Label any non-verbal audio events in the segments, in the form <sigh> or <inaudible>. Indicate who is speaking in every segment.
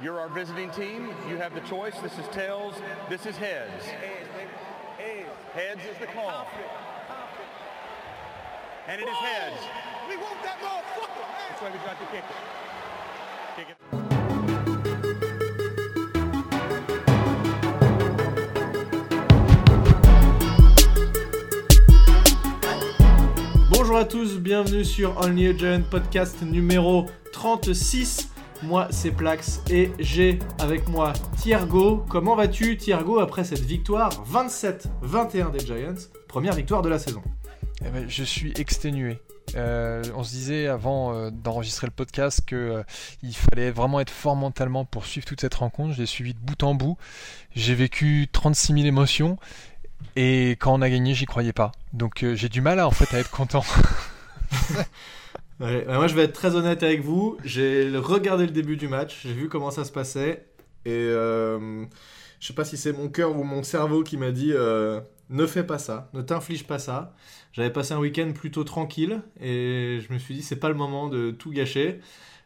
Speaker 1: You're our visiting team. You have the choice. This is tails. This is heads. Heads is the call. And it is heads.
Speaker 2: We want that motherfucker.
Speaker 1: That's why we got to kick it. Kick it.
Speaker 3: Bonjour à tous, bienvenue sur Only a Giant podcast numéro 36. Moi c'est Plax et j'ai avec moi Thiergo. Comment vas-tu Thiergo après cette victoire 27-21 des Giants Première victoire de la saison?
Speaker 4: Eh ben, je suis exténué. Euh, on se disait avant euh, d'enregistrer le podcast que euh, fallait vraiment être fort mentalement pour suivre toute cette rencontre. Je l'ai suivi de bout en bout. J'ai vécu 36 000 émotions et quand on a gagné, j'y croyais pas. Donc j'ai du mal à, en fait à être content. <laughs>
Speaker 3: Bah, moi je vais être très honnête avec vous. J'ai regardé le début du match, j'ai vu comment ça se passait et euh, je sais pas si c'est mon cœur ou mon cerveau qui m'a dit euh, ne fais pas ça, ne t'inflige pas ça. J'avais passé un week-end plutôt tranquille et je me suis dit c'est pas le moment de tout gâcher.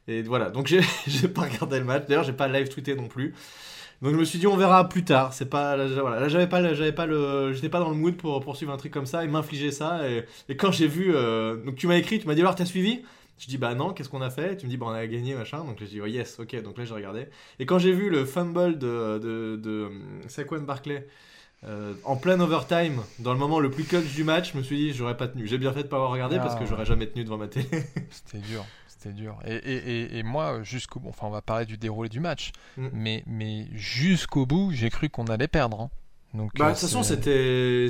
Speaker 3: Et voilà, donc j'ai <laughs> j'ai pas regardé le match. D'ailleurs, j'ai pas live tweeté non plus. Donc je me suis dit on verra plus tard. C'est pas là, voilà, là j'avais pas le- j'avais pas le j'étais pas dans le mood pour poursuivre un truc comme ça et m'infliger ça et, et quand j'ai vu euh, donc tu m'as écrit, tu m'as dit alors t'as suivi? Je dis bah non, qu'est-ce qu'on a fait? Tu me dis bah on a gagné machin. Donc j'ai dit oh yes, OK. Donc là j'ai regardé et quand j'ai vu le fumble de de, de hum, Saquon Barkley euh, en plein overtime, dans le moment le plus clutch du match, je me suis dit j'aurais pas tenu. J'ai bien fait de pas avoir regardé
Speaker 4: Ah,
Speaker 3: parce que
Speaker 4: ouais.
Speaker 3: j'aurais jamais tenu devant ma télé.
Speaker 4: C'était dur, <laughs> c'était dur. Et, et, moi, jusqu'au bout, enfin on va parler du déroulé du match,
Speaker 3: Mm.
Speaker 4: mais, mais jusqu'au bout, j'ai cru qu'on allait perdre. hein. Donc,
Speaker 3: bah
Speaker 4: euh,
Speaker 3: de toute façon c'était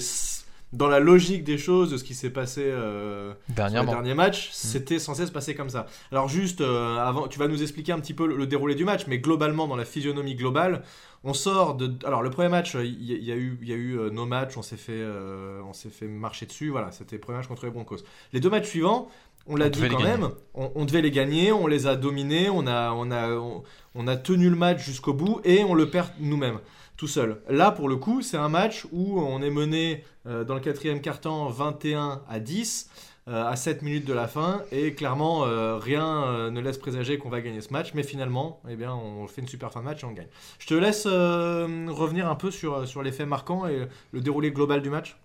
Speaker 3: dans la logique des choses de ce qui s'est passé euh, Sur les
Speaker 4: dernièrement.
Speaker 3: derniers matchs, c'était censé se passer comme ça. Alors juste euh, avant, tu vas nous expliquer un petit peu le, le déroulé du match, mais globalement dans la physionomie globale, on sort de. Alors le premier match, euh, il y, a eu, y a eu euh, nos matchs, on s'est fait, euh, on s'est fait marcher dessus. Voilà, c'était le premier match contre les Broncos. Les deux matchs suivants, on l'a dit quand même, on, on devait les gagner, on les a dominés, on a, on a, on, on a tenu le match jusqu'au bout et on le perd nous-mêmes tout seul. Là, pour le coup, c'est un match où on est mené euh, dans le quatrième quart-temps 21 à 10 euh, à 7 minutes de la fin et clairement euh, rien euh, ne laisse présager qu'on va gagner ce match mais finalement eh bien on fait une super fin de match et on gagne. Je te laisse revenir un peu sur, sur les faits marquants et le déroulé global du match.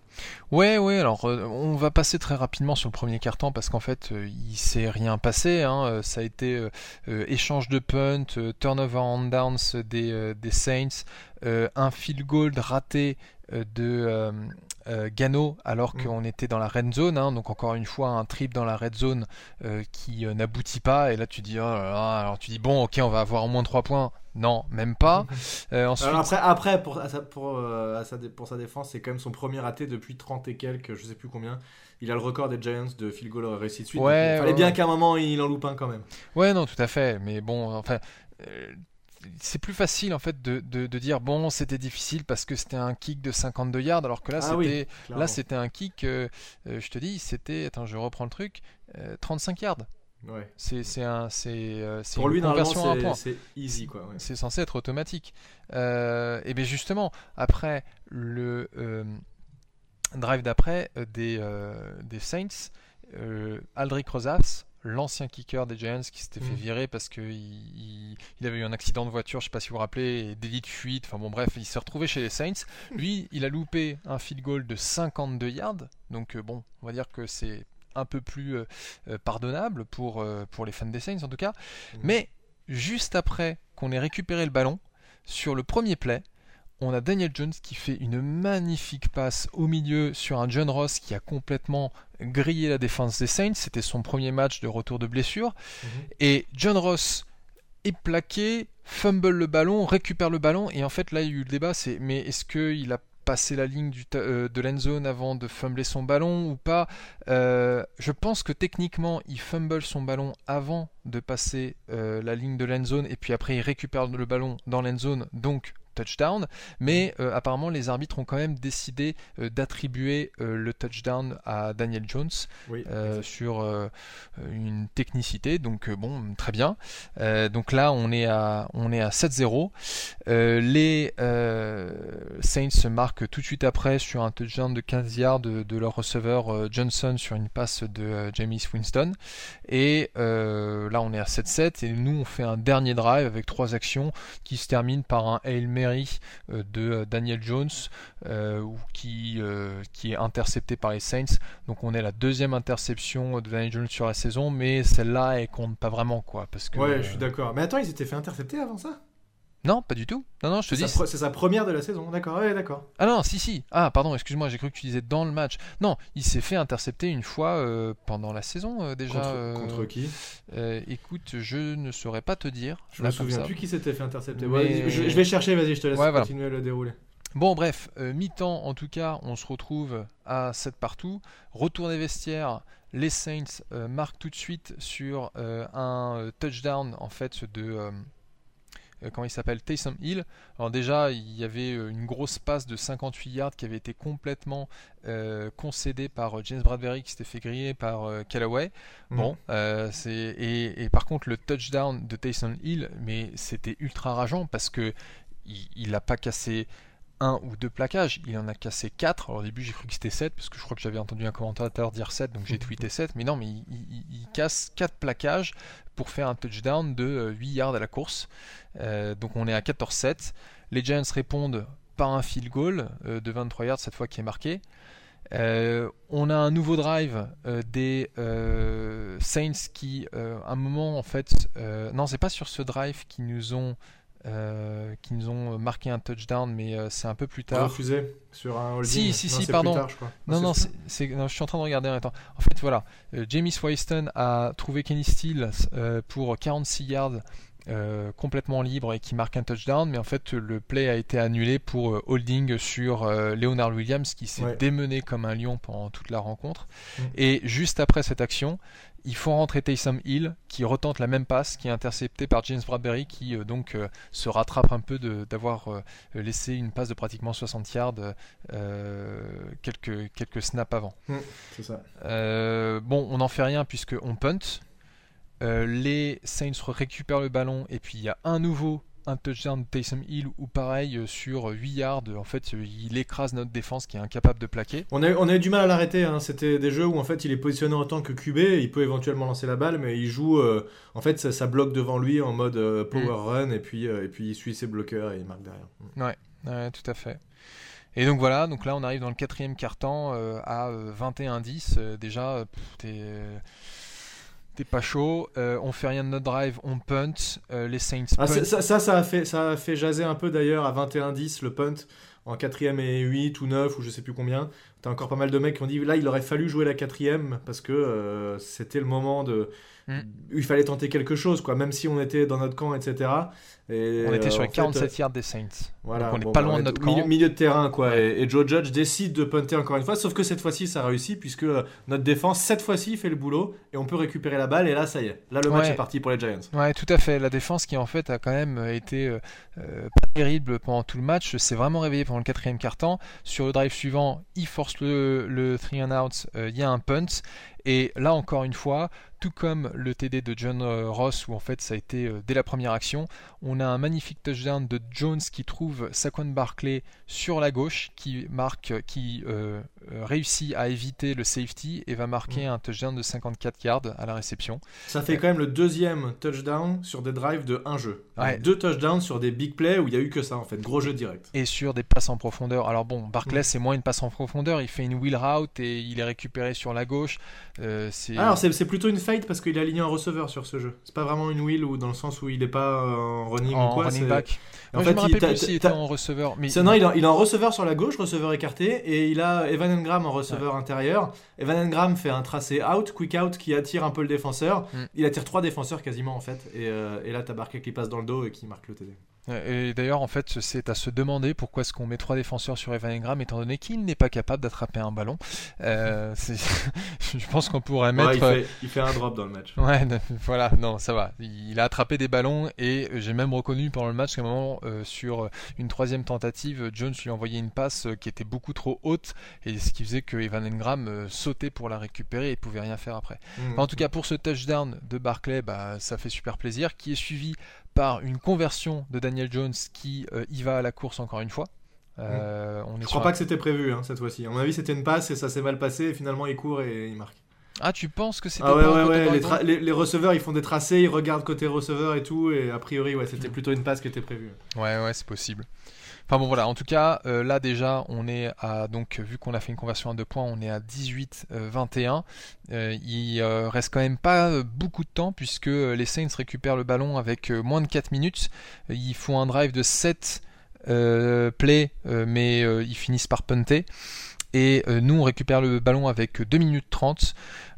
Speaker 4: Ouais, ouais, alors on va passer très rapidement sur le premier carton parce qu'en fait euh, il s'est rien passé. hein, ça a été échange de punt, turnover on downs des, des Saints, un field goal raté de euh, Gano alors
Speaker 3: Mm.
Speaker 4: qu'on était dans la red zone. hein, donc encore une fois un trip dans la red zone euh, qui euh, n'aboutit pas. Et là tu dis, oh là là, alors tu dis bon ok on va avoir au moins 3 points. Non, même pas. <laughs> Euh, ensuite,
Speaker 3: Alors après, après pour, à sa, pour, à sa pour sa défense c'est quand même son premier raté depuis 30 et quelques je sais plus combien. Il a le record des Giants de field goal réussi de suite.
Speaker 4: Ouais,
Speaker 3: il fallait
Speaker 4: ouais,
Speaker 3: bien qu'à un moment il en loupe un quand même.
Speaker 4: Ouais, non, tout à fait. Mais bon, enfin, euh, c'est plus facile en fait de, de, de dire bon, c'était difficile parce que c'était un kick de 52 yards, alors que là,
Speaker 3: Ah
Speaker 4: c'était là, c'était un kick. euh, euh, je te dis, c'était. Attends, je reprends le truc. euh, 35 yards.
Speaker 3: Ouais.
Speaker 4: C'est c'est un c'est euh,
Speaker 3: Pour
Speaker 4: une
Speaker 3: lui
Speaker 4: conversion à un point.
Speaker 3: c'est- easy quoi. ouais.
Speaker 4: C'est censé être automatique. Euh, et bien justement, après le euh, drive d'après euh, des, euh, des Saints, euh, Aldric Rosas, l'ancien kicker des Giants qui s'était fait
Speaker 3: Mhm.
Speaker 4: virer parce qu'il il, il avait eu un accident de voiture, je sais pas si vous vous rappelez, et délit de fuite, enfin bon bref, il s'est retrouvé chez les Saints. Lui, il a loupé un field goal de 52 yards, donc euh, bon, on va dire que c'est un peu plus euh, euh, pardonnable pour, euh, pour les fans des Saints en tout cas.
Speaker 3: Mhm.
Speaker 4: Mais juste après qu'on ait récupéré le ballon, sur le premier play, on a Daniel Jones qui fait une magnifique passe au milieu sur un John Ross qui a complètement grillé la défense des Saints. C'était son premier match de retour de blessure.
Speaker 3: Mhm.
Speaker 4: Et John Ross est plaqué, fumble le ballon, récupère le ballon. Et en fait, là, il y a eu le débat c'est mais est-ce qu'il a passé la ligne du euh, de l'end zone avant de fumbler son ballon ou pas? Euh, Je pense que techniquement, il fumble son ballon avant de passer euh, la ligne de l'end zone et puis après, il récupère le ballon dans l'end zone, donc touchdown. Mais euh, apparemment, les arbitres ont quand même décidé euh, d'attribuer euh, le touchdown à Daniel Jones
Speaker 3: Oui.
Speaker 4: sur une technicité. Donc bon, très bien. Donc là, on est à on est à 7-0. Euh, les Saints se marquent tout de suite après sur un touchdown de 15 yards de, de leur receveur Johnson sur une passe de James Winston. Et là, là, on est à 7-7 et nous, on fait un dernier drive avec trois actions qui se terminent par un Hail Mary euh, de Daniel Jones qui, qui est intercepté par les Saints. Donc, on est la deuxième interception de Daniel Jones sur la saison, mais celle-là, elle compte pas vraiment, quoi. Parce que,
Speaker 3: ouais, je suis d'accord. Mais attends, il s'était fait intercepter avant ça?
Speaker 4: Non, pas du tout. Non, non, je te dis.
Speaker 3: C'est sa première de la saison, d'accord, ouais, d'accord.
Speaker 4: Ah non, si, si. Ah, pardon, excuse-moi, j'ai cru que tu disais dans le match. Non, il s'est fait intercepter une fois euh, pendant la saison euh, déjà.
Speaker 3: Contre, euh, qui?
Speaker 4: Écoute, je ne saurais pas te dire.
Speaker 3: Je me souviens plus qui s'était fait intercepter. je, vais chercher, vas-y, je te laisse continuer à le dérouler.
Speaker 4: Bon, bref, mi-temps en tout cas, on se retrouve à 7 partout. Retour des vestiaires, les Saints marquent tout de suite sur un touchdown en fait de euh, comment il s'appelle Taysom Hill. Alors déjà, il y avait euh, une grosse passe de 58 yards qui avait été complètement euh, concédée par James Bradbury qui s'était fait griller par Callaway. Mhm. Bon, c'est et, par contre le touchdown de Taysom Hill, mais c'était ultra rageant parce que il n'a pas cassé un ou deux plaquages, il en a cassé 4. Alors au début j'ai cru que c'était 7 parce que je crois que j'avais entendu un commentateur dire 7 donc j'ai tweeté 7 mais non mais il, casse 4 plaquages pour faire un touchdown de 8 yards à la course. Euh, donc on est à 14-7. Les Giants répondent par un field goal euh, de 23 yards cette fois qui est marqué. Euh, on a un nouveau drive des Saints qui, à un moment en fait, non, c'est pas sur ce drive qui nous ont qui nous ont marqué un touchdown, mais c'est un peu plus tard.
Speaker 3: Refusé sur un holding.
Speaker 4: Si, si, si, pardon. Non, non, c'est, je suis en train de regarder en même temps. En fait, voilà, James Winston a trouvé Kenny Steele pour 46 yards euh, complètement libre et qui marque un touchdown, mais en fait le play a été annulé pour euh, holding sur euh, Leonard Williams qui s'est démené comme un lion pendant toute la rencontre. Mm. Et juste après cette action, il faut rentrer Taysom Hill qui retente la même passe qui est interceptée par James Bradbury qui donc se rattrape un peu d'avoir laissé une passe de pratiquement 60 yards quelques, quelques snaps avant.
Speaker 3: Mm, ça.
Speaker 4: bon, on n'en fait rien puisque on punt. Euh, les Saints récupèrent le ballon et puis il y a un nouveau un touchdown de Taysom Hill ou pareil euh, sur 8 yards en fait il écrase notre défense qui est incapable de plaquer
Speaker 3: on a, on a eu du mal à l'arrêter hein. c'était des jeux où en fait il est positionné en tant que QB il peut éventuellement lancer la balle mais il joue euh, en fait ça, bloque devant lui en mode power mm. run et puis, et puis il suit ses bloqueurs et il marque derrière
Speaker 4: mm. ouais, tout à fait et donc voilà, donc là on arrive dans le quatrième quart-temps à 21-10. déjà, t'es pas chaud, euh, on fait rien de notre drive, on punt, euh, les Saints
Speaker 3: ah, ça, ça, a fait, ça a fait jaser un peu d'ailleurs à 21-10 le punt en quatrième et 8 ou 9 ou je sais plus combien. T'as encore pas mal de mecs qui ont dit là il aurait fallu jouer la quatrième parce que euh, c'était le moment de... Mm. Il fallait tenter quelque chose, quoi, même si on était dans notre camp, etc
Speaker 4: on était sur les 47 yards des Saints. Voilà, on n'est pas loin de notre
Speaker 3: camp. Milieu, de terrain, quoi. Et, Joe Judge décide de punter encore une fois, sauf que cette fois-ci, ça réussit, puisque euh, notre défense, cette fois-ci, fait le boulot, et on peut récupérer la balle, et là, ça y est. Là, le match est parti pour les Giants.
Speaker 4: Ouais, tout à fait. La défense qui, en fait, a quand même euh, été euh, pas terrible pendant tout le match, s'est vraiment réveillé pendant le quatrième quart-temps. Sur le drive suivant, il force le, le three and out, il y a un punt, et là, encore une fois, tout comme le TD de John euh, Ross, où en fait ça a été euh, dès la première action, on a un magnifique touchdown de Jones qui trouve Saquon Barclay sur la gauche, qui marque, qui euh, réussit à éviter le safety et va marquer mm. un touchdown de 54 yards à la réception.
Speaker 3: Ça fait quand même le deuxième touchdown sur des drives de un jeu. Deux touchdowns sur des big plays où il y a eu que ça en fait, gros jeu direct.
Speaker 4: Et sur des passes en profondeur. Alors bon, Barclay mm. c'est moins une passe en profondeur, il fait une wheel route et il est récupéré sur la gauche.
Speaker 3: Alors c'est plutôt une parce qu'il a aligné un receveur sur ce jeu. C'est pas vraiment une wheel ou dans le sens où il est pas en running
Speaker 4: ou
Speaker 3: quoi.
Speaker 4: Running back. En fait, je me plus s'il était en receveur.
Speaker 3: Mais... Non, il, il est en receveur sur la gauche, receveur écarté, et il a Evan Engram en receveur intérieur. Evan Engram fait un tracé out, quick out, qui attire un peu le défenseur. Mm. Il attire trois défenseurs quasiment en fait. Et, euh, et là, t'as Barclay qui passe dans le dos et qui marque le TD.
Speaker 4: Et d'ailleurs, en fait, c'est à se demander pourquoi est-ce qu'on met trois défenseurs sur Evan Engram, étant donné qu'il n'est pas capable d'attraper un ballon. Euh, <laughs> <laughs> je pense qu'on pourrait mettre.
Speaker 3: il, fait, un drop dans le match.
Speaker 4: Ouais, <laughs> voilà, non, ça va. Il a attrapé des ballons et j'ai même reconnu pendant le match qu'à un moment, euh, sur une troisième tentative, Jones lui a envoyé une passe euh, qui était beaucoup trop haute et ce qui faisait que Evan Engram sautait pour la récupérer et pouvait rien faire après. Mmh. en tout cas, pour ce touchdown de Barclay, bah, ça fait super plaisir, qui est suivi par une conversion de Daniel Jones qui euh, y va à la course encore une fois.
Speaker 3: Euh, on je crois pas que c'était prévu hein, cette fois-ci. À mon avis, c'était une passe et ça s'est mal passé et finalement il court et il marque.
Speaker 4: Ah, tu penses que c'était
Speaker 3: Ah ouais, ouais, ouais. Les,
Speaker 4: les
Speaker 3: tra- les- les receveurs, ils font des tracés, ils regardent côté receveur et tout. Et a priori, ouais, c'était plutôt une passe qui était prévue.
Speaker 4: Ouais, ouais, c'est possible. Enfin bon, voilà. En tout cas, euh, là déjà, on est à donc vu qu'on a fait une conversion à deux points, on est à 18-21. Euh, il euh, reste quand même pas euh, beaucoup de temps puisque euh, les Saints récupèrent le ballon avec euh, moins de 4 minutes. Ils font un drive de 7 euh, plays, euh, mais euh, ils finissent par punter. Et euh, nous, on récupère le ballon avec 2 minutes 30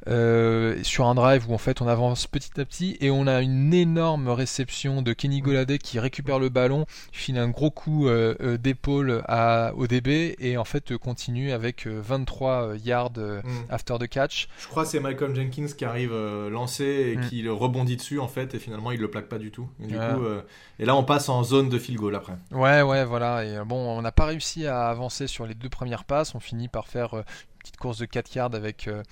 Speaker 4: euh, sur un drive où en fait on avance petit à petit et on a une énorme réception de Kenny Golladay qui récupère le ballon, file un gros coup euh, euh, d'épaule à- au DB et en fait continue avec euh, 23 yards
Speaker 3: Mm.
Speaker 4: after the catch.
Speaker 3: Je crois que c'est Malcolm Jenkins qui arrive lancé et
Speaker 4: Mm.
Speaker 3: qui le rebondit dessus en fait et finalement il le plaque pas du tout. Et, du
Speaker 4: Ouais.
Speaker 3: coup, et là on passe en zone de field goal après.
Speaker 4: Ouais, ouais, voilà. Et bon, on n'a pas réussi à avancer sur les deux premières passes. On finit par faire petite course de 4 yards avec euh,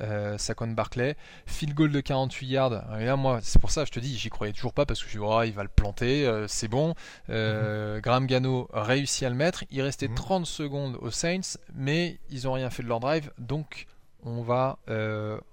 Speaker 4: euh, Saquon Barclay. Field goal de 48 yards. Et là, moi, c'est pour ça, je te dis, j'y croyais toujours pas parce que je me dis, oh, il va le planter, euh, c'est bon. Euh, Graham Gano réussit à le mettre. Il restait
Speaker 3: Mhm.
Speaker 4: 30 secondes aux Saints, mais ils ont rien fait de leur drive. Donc, on va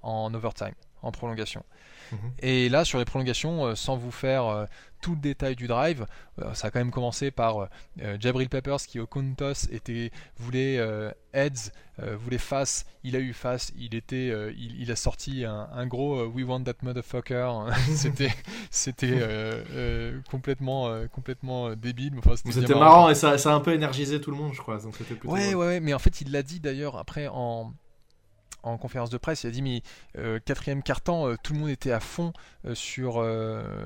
Speaker 4: en overtime, en prolongation.
Speaker 3: Mhm.
Speaker 4: Et là, sur les prolongations, euh, sans vous faire euh, tout le détail du drive, euh, ça a quand même commencé par euh, Jabril Peppers qui au coin toss était voulait euh, heads, voulait face, il a eu face, il était, il, il a sorti un, un gros We want that motherfucker. <laughs> c'était, c'était euh, complètement, complètement débile. Enfin, c'était
Speaker 3: C'était marrant et ça, ça a un peu énergisé tout le monde, je crois. Donc c'était
Speaker 4: ouais, ouais, mais en fait, il l'a dit d'ailleurs après en, en conférence de presse. Il a dit, mais euh, quatrième quart-temps, euh, tout le monde était à fond euh, sur,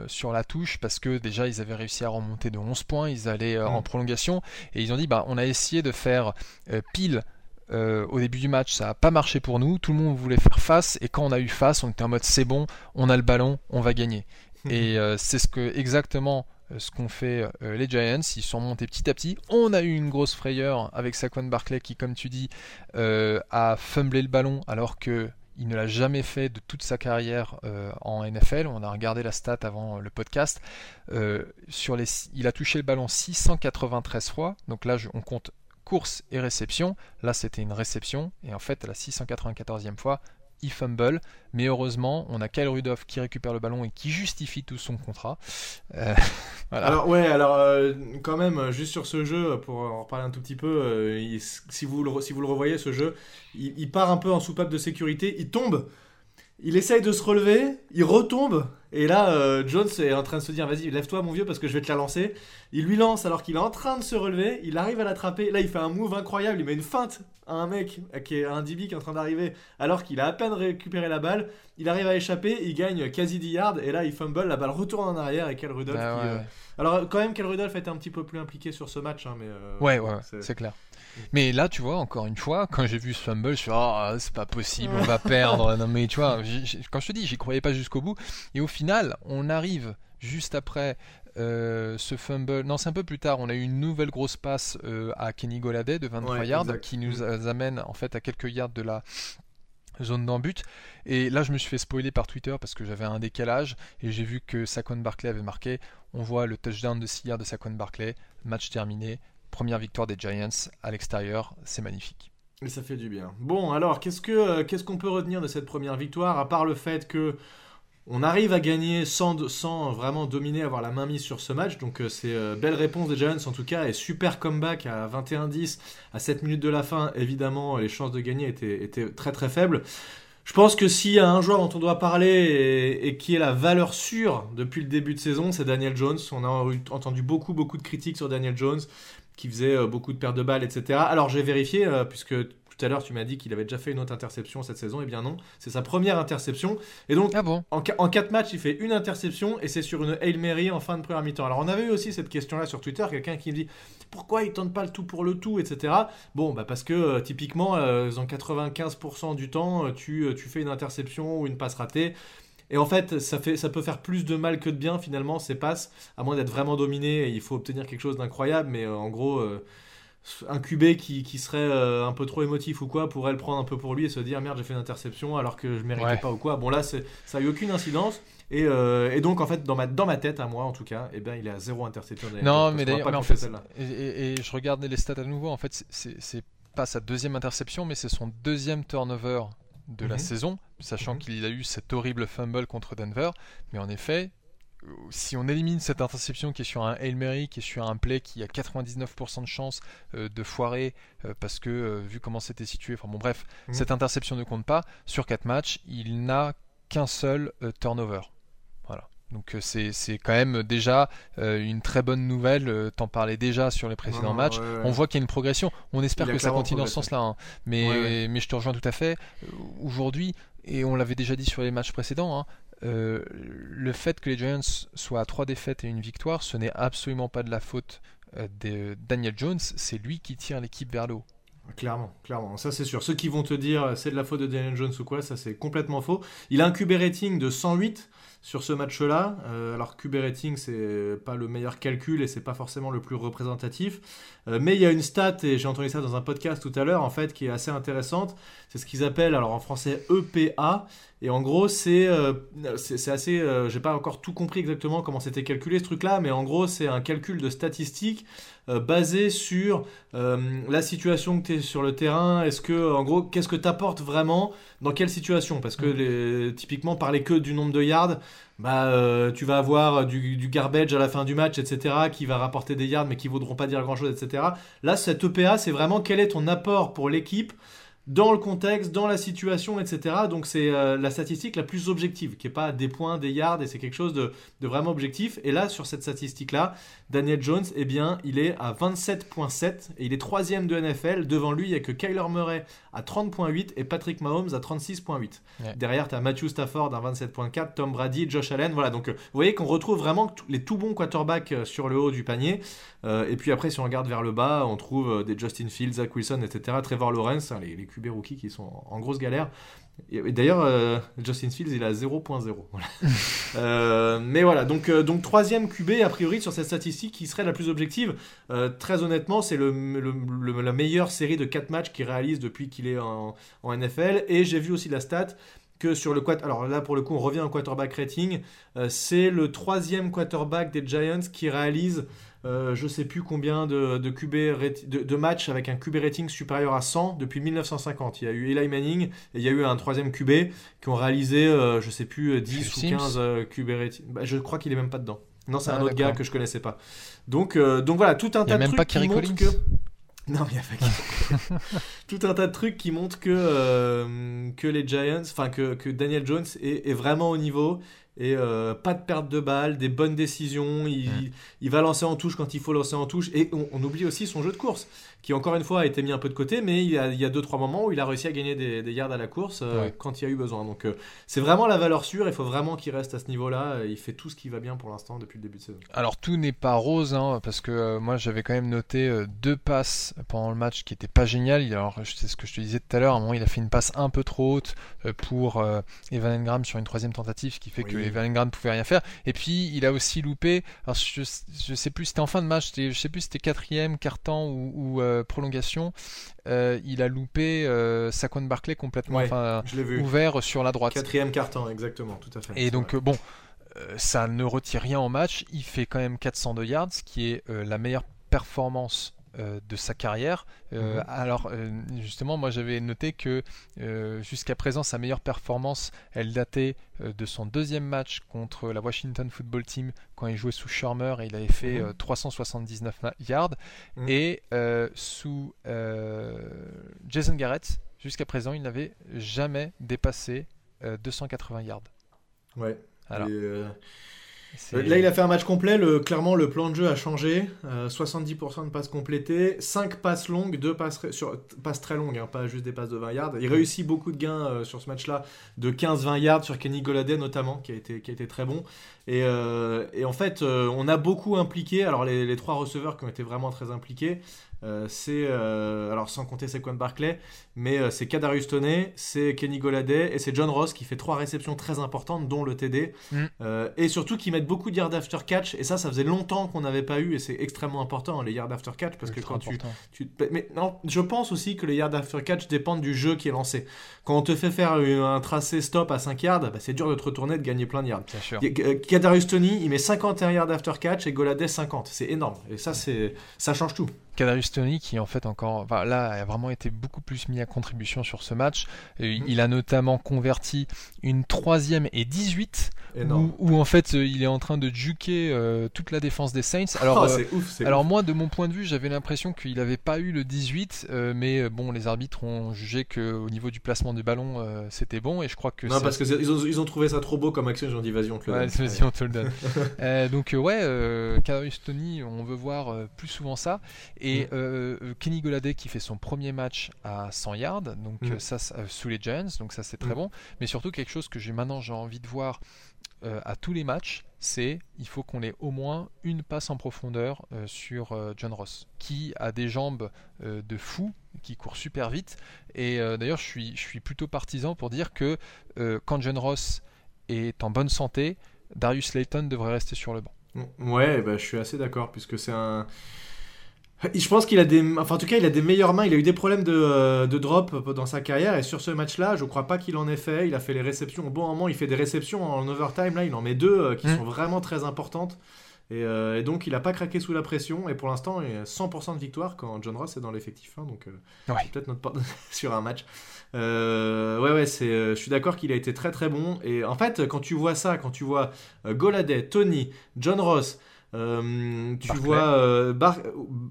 Speaker 4: sur la touche parce que déjà, ils avaient réussi à remonter de 11 points, ils allaient
Speaker 3: Mm.
Speaker 4: en prolongation et ils ont dit, bah, on a essayé de faire pile. au début du match, ça n'a pas marché pour nous. Tout le monde voulait faire face, et quand on a eu face, on était en mode c'est bon, on a le ballon, on va gagner. Et euh, c'est ce que exactement ce qu'ont fait euh, les Giants. Ils sont montés petit à petit. On a eu une grosse frayeur avec Saquon Barclay qui, comme tu dis, euh, a fumblé le ballon alors que il ne l'a jamais fait de toute sa carrière euh, en NFL. On a regardé la stat avant le podcast. Euh, sur les, il a touché le ballon 693 fois. Donc là, on compte course et réception. Là, c'était une réception. Et en fait, la 694e fois, il fumble. Mais heureusement, on a Kyle Rudolph qui récupère le ballon et qui justifie tout son contrat. Euh. <laughs>
Speaker 3: Alors ouais, alors euh, quand même, euh, juste sur ce jeu, pour en reparler un tout petit peu, si, vous le, si vous le revoyez, ce jeu, il, il part un peu en soupape de sécurité, il tombe, il essaye de se relever, il retombe, et là, euh, Jones est en train de se dire, vas-y, lève-toi mon vieux, parce que je vais te la lancer. Il lui lance alors qu'il est en train de se relever, il arrive à l'attraper, là il fait un move incroyable, il met une feinte à un mec, qui est un DB qui est en train d'arriver, alors qu'il a à peine récupéré la balle, il arrive à échapper, il gagne quasi 10 yards, et là il fumble, la balle retourne en arrière, et Kel Rudolph
Speaker 4: Ah
Speaker 3: qui,
Speaker 4: ouais,
Speaker 3: euh,
Speaker 4: ouais.
Speaker 3: alors quand même, Kel Rudolph a été un petit peu plus impliqué sur ce match, hein, mais euh,
Speaker 4: Ouais, ouais,
Speaker 3: c'est
Speaker 4: clair. Mais là, tu vois, encore une fois, quand j'ai vu ce fumble, je suis ah, c'est pas possible, on va perdre. <laughs> Non, mais tu vois, quand je te dis, j'y croyais pas jusqu'au bout. Et au final, on arrive juste après euh, ce fumble. Non, c'est un peu plus tard. On a eu une nouvelle grosse passe euh, à Kenny Golladay de 23
Speaker 3: Ouais,
Speaker 4: yards
Speaker 3: exact.
Speaker 4: qui nous euh, amène en fait à quelques yards de la zone d'embut. Et là, je me suis fait spoiler par Twitter parce que j'avais un décalage et j'ai vu que Saquon Barclay avait marqué. On voit le touchdown de 6 yards de Saquon Barclay. Match terminé. Première victoire des Giants à l'extérieur. C'est magnifique.
Speaker 3: Et ça fait du bien. Bon, alors, euh, qu'est-ce qu'on peut retenir de cette première victoire, à part le fait que on arrive à gagner sans, sans vraiment dominer, avoir la main mise sur ce match? Donc, euh, c'est euh, belle réponse des Giants en tout cas, et super comeback à 21-10, à 7 minutes de la fin. Évidemment, les chances de gagner étaient, très très faibles. Je pense que s'il y a un joueur dont on doit parler et, et qui est la valeur sûre depuis le début de saison, c'est Daniel Jones. On a entendu beaucoup beaucoup de critiques sur Daniel Jones, qui faisait euh, beaucoup de pertes de balles, etc. Alors j'ai vérifié, euh, puisque tout à l'heure tu m'as dit qu'il avait déjà fait une autre interception cette saison. Eh bien non, c'est sa première interception. Et donc
Speaker 4: Ah bon?
Speaker 3: en, qua- en 4 matchs, il fait une interception et c'est sur une Hail Mary en fin de première mi-temps. Alors on avait eu aussi cette question-là sur Twitter, quelqu'un qui me dit pourquoi il tente pas le tout pour le tout, etc. Bon, bah parce que euh, typiquement, euh, dans 95% du temps, tu, tu fais une interception ou une passe ratée. Et en fait ça, fait, ça peut faire plus de mal que de bien finalement ces passes, à moins d'être vraiment dominé, et il faut obtenir quelque chose d'incroyable, mais euh, en gros, euh, un QB qui, qui serait euh, un peu trop émotif ou quoi pourrait le prendre un peu pour lui et se dire merde j'ai fait une interception alors que je méritais
Speaker 4: Ouais.
Speaker 3: pas ou quoi. Bon là ça a eu aucune incidence et, euh, et donc en fait dans ma, dans ma tête à moi en tout cas, eh ben, il est à zéro interception.
Speaker 4: Non, mais d'ailleurs, en fait,
Speaker 3: celle-là.
Speaker 4: et, et- et je regardais les stats à nouveau. En fait, c'est pas sa deuxième interception, mais c'est son deuxième turnover de la
Speaker 3: Mhm.
Speaker 4: saison, sachant
Speaker 3: Mhm.
Speaker 4: qu'il a eu cet horrible fumble contre Denver. Mais en effet, euh, si on élimine cette interception qui est sur un Hail Mary, qui est sur un play qui a 99% de chance euh, de foirer euh, parce que euh, vu comment c'était situé, enfin bon bref,
Speaker 3: Mhm.
Speaker 4: cette interception ne compte pas. Sur 4 matchs, il n'a qu'un seul turnover. Donc euh, c'est c'est quand même déjà euh, une très bonne nouvelle. euh, T'en parlais déjà sur les précédents
Speaker 3: Non,
Speaker 4: matchs.
Speaker 3: ouais, ouais.
Speaker 4: On voit qu'il y a une progression. On espère que ça continue dans ce sens-là. hein. Mais,
Speaker 3: Ouais,
Speaker 4: mais je te rejoins tout à fait. Aujourd'hui, et on l'avait déjà dit sur les matchs précédents, hein, euh, le fait que les Giants soient à trois défaites et une victoire, ce n'est absolument pas de la faute de Daniel Jones. C'est lui qui tire l'équipe vers le haut.
Speaker 3: Clairement, clairement, ça c'est sûr. Ceux qui vont te dire c'est de la faute de Daniel Jones ou quoi, ça c'est complètement faux. Il a un QB rating de 108 sur ce match-là. Euh, alors QB rating c'est pas le meilleur calcul et c'est pas forcément le plus représentatif. Euh, mais il y a une stat et j'ai entendu ça dans un podcast tout à l'heure en fait qui est assez intéressante. C'est ce qu'ils appellent alors en français EPA et en gros c'est euh, assez. euh, j'ai pas encore tout compris exactement comment c'était calculé ce truc-là, mais en gros c'est un calcul de statistiques basé sur la situation que tu es sur le terrain, est-ce que, en gros, qu'est-ce que tu apportes vraiment dans quelle situation? Parce que
Speaker 4: Mm.
Speaker 3: les- typiquement, parler que du nombre de yards, bah, euh, tu vas avoir du, du garbage à la fin du match, etc., qui va rapporter des yards mais qui vaudront pas dire grand-chose, etc. Là, cette EPA, c'est vraiment quel est ton apport pour l'équipe dans le contexte, dans la situation, etc. Donc c'est euh, la statistique la plus objective, qui est pas des points, des yards, et c'est quelque chose de, de vraiment objectif. Et là, sur cette statistique-là, Daniel Jones, eh bien, il est à 27.7 et il est troisième de NFL. Devant lui, il n'y a que Kyler Murray à 30.8 et Patrick Mahomes à 36.8.
Speaker 4: Ouais.
Speaker 3: Derrière, tu as Matthew Stafford à 27.4, Tom Brady, Josh Allen. Voilà, donc euh, vous voyez qu'on retrouve vraiment les tout bons quarterbacks euh, sur le haut du panier. Et puis après, si on regarde vers le bas, on trouve des Justin Fields, Zach Wilson, etc. Trevor Lawrence, hein, les, les QB rookies qui sont en, grosse galère. Et, d'ailleurs, euh, Justin Fields, il a 0.0. Voilà. <laughs> Euh, mais voilà, donc, euh, donc troisième QB, a priori, sur cette statistique qui serait la plus objective. Très honnêtement, c'est le, le- le- la meilleure série de 4 matchs qu'il réalise depuis qu'il est en, en NFL. Et j'ai vu aussi la stat que sur le alors là pour le coup on revient au quarterback rating, c'est le troisième quarterback des Giants qui réalise euh, je sais plus combien de, de, QB rati- de, de matchs avec un QB rating supérieur à 100 depuis 1950. Il y a eu Eli Manning et il y a eu un troisième QB qui ont réalisé, euh, je sais plus, euh, 10 ou
Speaker 4: Sims
Speaker 3: 15 euh, QB rating. Bah, je crois qu'il est même pas dedans. Non, c'est
Speaker 4: Ah,
Speaker 3: un autre gars que je connaissais pas. Donc, euh, donc voilà, tout un tas de trucs qui montrent que. <laughs> Non, il a Tout un tas de trucs qui montrent que, euh, que les Giants, enfin que, que Daniel Jones est, est vraiment au niveau et euh, pas de perte de balles, des bonnes décisions. Il, il va lancer en touche quand il faut lancer en touche. Et on, on oublie aussi son jeu de course, qui encore une fois a été mis un peu de côté, mais il y a, il y a deux trois moments où il a réussi à gagner des, des yards à la course euh,
Speaker 4: Ouais.
Speaker 3: quand il y a eu besoin. Donc euh, c'est vraiment la valeur sûre. Il faut vraiment qu'il reste à ce niveau-là. Il fait tout ce qui va bien pour l'instant depuis le début de saison.
Speaker 4: Alors tout n'est pas rose, hein, parce que euh, moi j'avais quand même noté deux passes pendant le match qui étaient pas géniales. Alors c'est ce que je te disais tout à l'heure, à un moment il a fait une passe un peu trop haute pour Evan Engram sur une troisième tentative, ce qui fait que
Speaker 3: Oui.
Speaker 4: Evan Engram pouvait rien faire. Et puis il a aussi loupé, alors je, je sais plus, c'était en fin de match, je sais plus si c'était quatrième, quart-temps ou, ou, euh, prolongation. Euh, il a loupé euh, Saquon Barclay complètement
Speaker 3: Ouais,
Speaker 4: enfin, ouvert sur la droite.
Speaker 3: Quatrième carton, exactement, tout à fait.
Speaker 4: Et donc, euh, bon, ça ne retire rien en match. Il fait quand même 402 yards, ce qui est la meilleure performance de sa carrière. Euh,
Speaker 3: Mhm.
Speaker 4: Alors, euh, justement, moi j'avais noté que euh, jusqu'à présent, sa meilleure performance, elle datait euh, de son deuxième match contre la Washington Football Team quand il jouait sous Shermer et il avait fait
Speaker 3: Mhm.
Speaker 4: euh, 379 na- yards.
Speaker 3: Mhm.
Speaker 4: Et euh, sous euh, Jason Garrett, jusqu'à présent, il n'avait jamais dépassé euh, 280 yards.
Speaker 3: Ouais.
Speaker 4: Alors,
Speaker 3: Et, euh, Là, il a fait un match complet. Le, clairement, le plan de jeu a changé. Euh, 70% de passes complétées, 5 passes longues, 2 passes, ré- sur, passes très longues, hein, pas juste des passes de 20 yards. Il réussit beaucoup de gains euh, sur ce match-là, de 15-20 yards sur Kenny Golladay notamment, qui a été, qui a été très bon. Et, euh, et en fait, euh, on a beaucoup impliqué. Alors, les, les trois receveurs qui ont été vraiment très impliqués, euh, c'est, euh, alors sans compter Saquon Barclay, mais euh, c'est Kadarius Toney, c'est Kenny Golladay et c'est John Ross qui fait trois réceptions très importantes, dont le TD.
Speaker 4: Mm.
Speaker 3: Et surtout qui mettent beaucoup de yards after catch. Et ça, ça faisait longtemps qu'on n'avait pas eu et c'est extrêmement important hein, les yards after catch parce que quand tu, Mais non, je pense aussi que les yards after catch dépendent du jeu qui est lancé. Quand on te fait faire un tracé stop à 5 yards, bah, c'est dur de te retourner et de gagner plein de yards. Kadarius Tony, il met 51 yards after catch et Golladay 50. C'est énorme. Et ça, c'est ça change tout.
Speaker 4: Kadarius Tony qui en fait encore enfin, là a vraiment été beaucoup plus mis à contribution sur ce match.
Speaker 3: Mhm.
Speaker 4: Il a notamment converti une troisième et 18
Speaker 3: Énorme.
Speaker 4: Où, où, en fait euh, il est en train de juquer euh, toute la défense des Saints. Alors,
Speaker 3: Oh,
Speaker 4: euh,
Speaker 3: c'est ouf, c'est
Speaker 4: alors
Speaker 3: ouf.
Speaker 4: moi de mon point de vue j'avais l'impression qu'il n'avait pas eu le 18 euh, mais bon les arbitres ont jugé qu'au niveau du placement du ballon c'était bon et je crois que
Speaker 3: Non, parce qu'ils ont, ils ont trouvé ça trop beau comme action, ils ont dit vas-y, on te le
Speaker 4: Ouais,
Speaker 3: donne.
Speaker 4: vas-y, on te le donne. <laughs> Donc ouais, Kadarius Tony, on veut voir plus souvent ça. Et
Speaker 3: Mm.
Speaker 4: Kenny Golladay qui fait son premier match à 100 yards, donc
Speaker 3: Mm.
Speaker 4: ça sous les Giants, donc ça c'est très
Speaker 3: Mm.
Speaker 4: bon. Mais surtout quelque chose que j'ai maintenant j'ai envie de voir euh, à tous les matchs, c'est il faut qu'on ait au moins une passe en profondeur euh, sur euh, John Ross, qui a des jambes de fou, qui court super vite. Et d'ailleurs, je suis, je suis plutôt partisan pour dire que quand John Ross est en bonne santé, Darius Layton devrait rester sur le banc.
Speaker 3: Ouais, bah, je suis assez d'accord, puisque c'est un. Je pense qu'il a des. Enfin, en tout cas, il a des meilleures mains. Il a eu des problèmes de, euh, de drop dans sa carrière. Et sur ce match-là, je crois pas qu'il en ait fait. Il a fait les réceptions au bon moment. Il fait des réceptions en overtime. Là, il en met deux euh, qui
Speaker 4: Mm.
Speaker 3: sont vraiment très importantes. Et, euh, et donc, il a pas craqué sous la pression. Et pour l'instant, il a 100% de victoire quand John Ross est dans l'effectif. hein, donc, euh,
Speaker 4: Ouais.
Speaker 3: c'est peut-être notre porte <laughs> sur un match. Euh, ouais, ouais, c'est, je suis d'accord qu'il a été très très bon. Et en fait, quand tu vois ça, quand tu vois Goladay, Tony, John Ross, euh, tu
Speaker 4: Barclay.
Speaker 3: vois euh, Bar-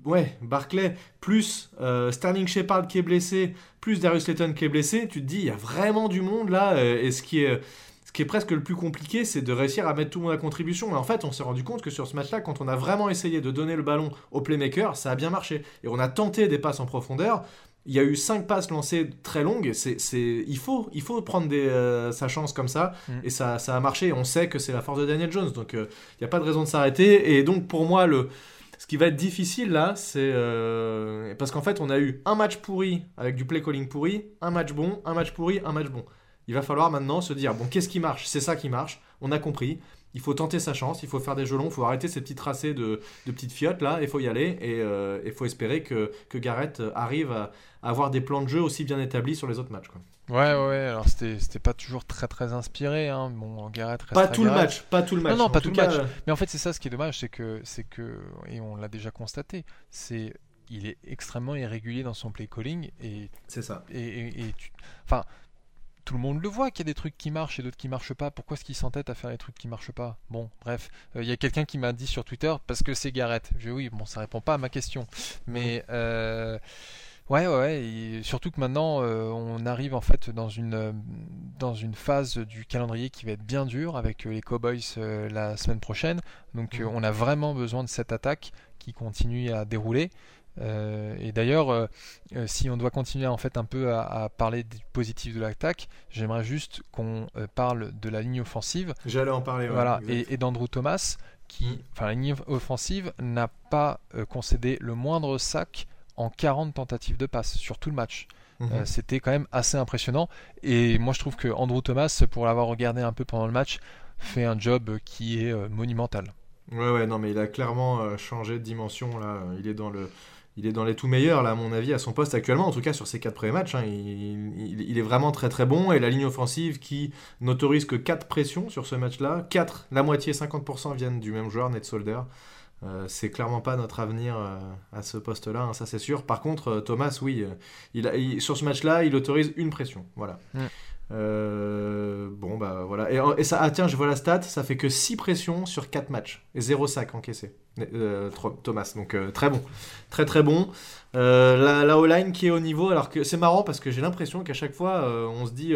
Speaker 3: ouais, Barclay, plus euh, Sterling Shepard qui est blessé, plus Darius Layton qui est blessé, tu te dis, il y a vraiment du monde là. et ce qui est. Ce qui est presque le plus compliqué, c'est de réussir à mettre tout le monde à contribution. Et en fait, on s'est rendu compte que sur ce match-là, quand on a vraiment essayé de donner le ballon au playmaker, ça a bien marché. Et on a tenté des passes en profondeur. Il y a eu cinq passes lancées très longues. C'est, c'est, il, faut, il faut prendre des, euh, sa chance comme ça.
Speaker 4: Mm.
Speaker 3: Et ça, ça a marché. On sait que c'est la force de Daniel Jones. Donc, euh, il n'y a pas de raison de s'arrêter. Et donc, pour moi, le, ce qui va être difficile là, c'est. euh, parce qu'en fait, on a eu un match pourri avec du play calling pourri, un match bon, un match pourri, un match bon. Il va falloir maintenant se dire bon, qu'est-ce qui marche? C'est ça qui marche. On a compris. Il faut tenter sa chance, il faut faire des jeux longs, il faut arrêter ces petits tracés de, de petites fiottes là, il faut y aller et euh, il faut espérer que, que Garrett arrive à, à avoir des plans de jeu aussi bien établis sur les autres matchs. Quoi.
Speaker 4: Ouais, ouais, alors c'était pas toujours très très inspiré. Hein. Bon, Garrett reste
Speaker 3: Pas tout le match, pas tout le match.
Speaker 4: Non, non, pas
Speaker 3: tout
Speaker 4: tout le match.
Speaker 3: cas, euh,
Speaker 4: Mais en fait, c'est ça ce qui est dommage, c'est que, c'est que, et on l'a déjà constaté, c'est il est extrêmement irrégulier dans son play calling et
Speaker 3: C'est ça.
Speaker 4: et, et- et tu- enfin tout le monde le voit qu'il y a des trucs qui marchent et d'autres qui marchent pas. Pourquoi est-ce qu'il s'entête à faire des trucs qui marchent pas? Bon, bref, Euh, il y a quelqu'un qui m'a dit sur Twitter parce que c'est Garrett. Je oui, bon, ça répond pas à ma question, mais euh, ouais, ouais, ouais, et surtout que maintenant euh, on arrive en fait dans une dans une phase du calendrier qui va être bien dure avec les Cowboys la semaine prochaine. Donc
Speaker 3: Mhm.
Speaker 4: on a vraiment besoin de cette attaque qui continue à dérouler. Euh, et d'ailleurs, euh, euh, si on doit continuer en fait un peu à, à parler du positif de l'attaque, j'aimerais juste qu'on euh, parle de la ligne offensive,
Speaker 3: J'allais en parler. ouais,
Speaker 4: voilà, et, et d'Andrew Thomas, qui,
Speaker 3: Mm.
Speaker 4: enfin la ligne offensive n'a pas concédé le moindre sac en 40 tentatives de passe sur tout le match.
Speaker 3: Mhm.
Speaker 4: Euh, C'était quand même assez impressionnant. Et moi, je trouve que Andrew Thomas, pour l'avoir regardé un peu pendant le match, fait un job qui est euh, monumental.
Speaker 3: Ouais, ouais, non, mais il a clairement euh, changé de dimension là. Il est dans le, il est dans les tout meilleurs là, à mon avis, à son poste actuellement. En tout cas, sur ses quatre premiers matchs, hein, il, est vraiment très très bon. Et la ligne offensive qui n'autorise que 4 pressions sur ce match-là, 4, la moitié, 50% viennent du même joueur, Ned Solder. Euh, c'est clairement pas notre avenir euh, à ce poste-là, hein, ça c'est sûr. Par contre, euh, Thomas, oui, sur ce match-là, il autorise une pression. Voilà.
Speaker 4: Mm.
Speaker 3: Euh, bon, bah voilà. Et, ça, ah tiens, je vois la stat, ça fait que 6 pressions sur 4 matchs et 0 sac encaissé. Euh, Thomas, donc euh, très bon. Très très bon. La, la O-line qui est au niveau, alors que c'est marrant parce que j'ai l'impression qu'à chaque fois, on se dit.